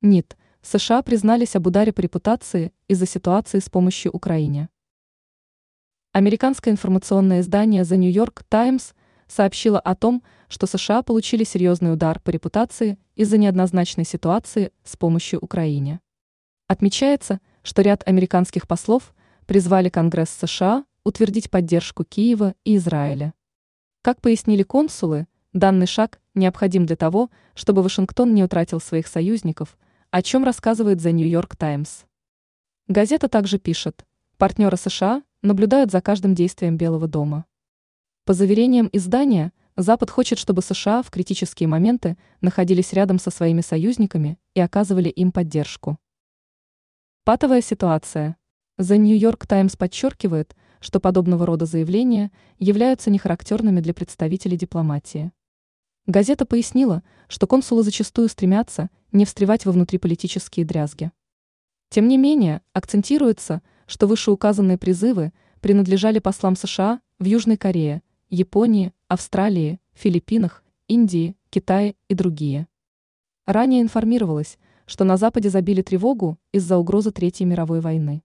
НИТ. США признались об ударе по репутации из-за ситуации с помощью Украине. Американское информационное издание The New York Times сообщило о том, что США получили серьезный удар по репутации из-за неоднозначной ситуации с помощью Украине. Отмечается, что ряд американских послов призвали Конгресс США утвердить поддержку Киева и Израиля. Как пояснили консулы, данный шаг необходим для того, чтобы Вашингтон не утратил своих союзников, о чем рассказывает The New York Times. Газета также пишет, партнеры США наблюдают за каждым действием Белого дома. По заверениям издания, Запад хочет, чтобы США в критические моменты находились рядом со своими союзниками и оказывали им поддержку. Патовая ситуация. The New York Times подчеркивает, что подобного рода заявления являются нехарактерными для представителей дипломатии. Газета пояснила, что консулы зачастую стремятся не встревать во внутриполитические дрязги. Тем не менее, акцентируется, что вышеуказанные призывы принадлежали послам США в Южной Корее, Японии, Австралии, Филиппинах, Индии, Китае и другие. Ранее информировалось, что на Западе забили тревогу из-за угрозы Третьей мировой войны.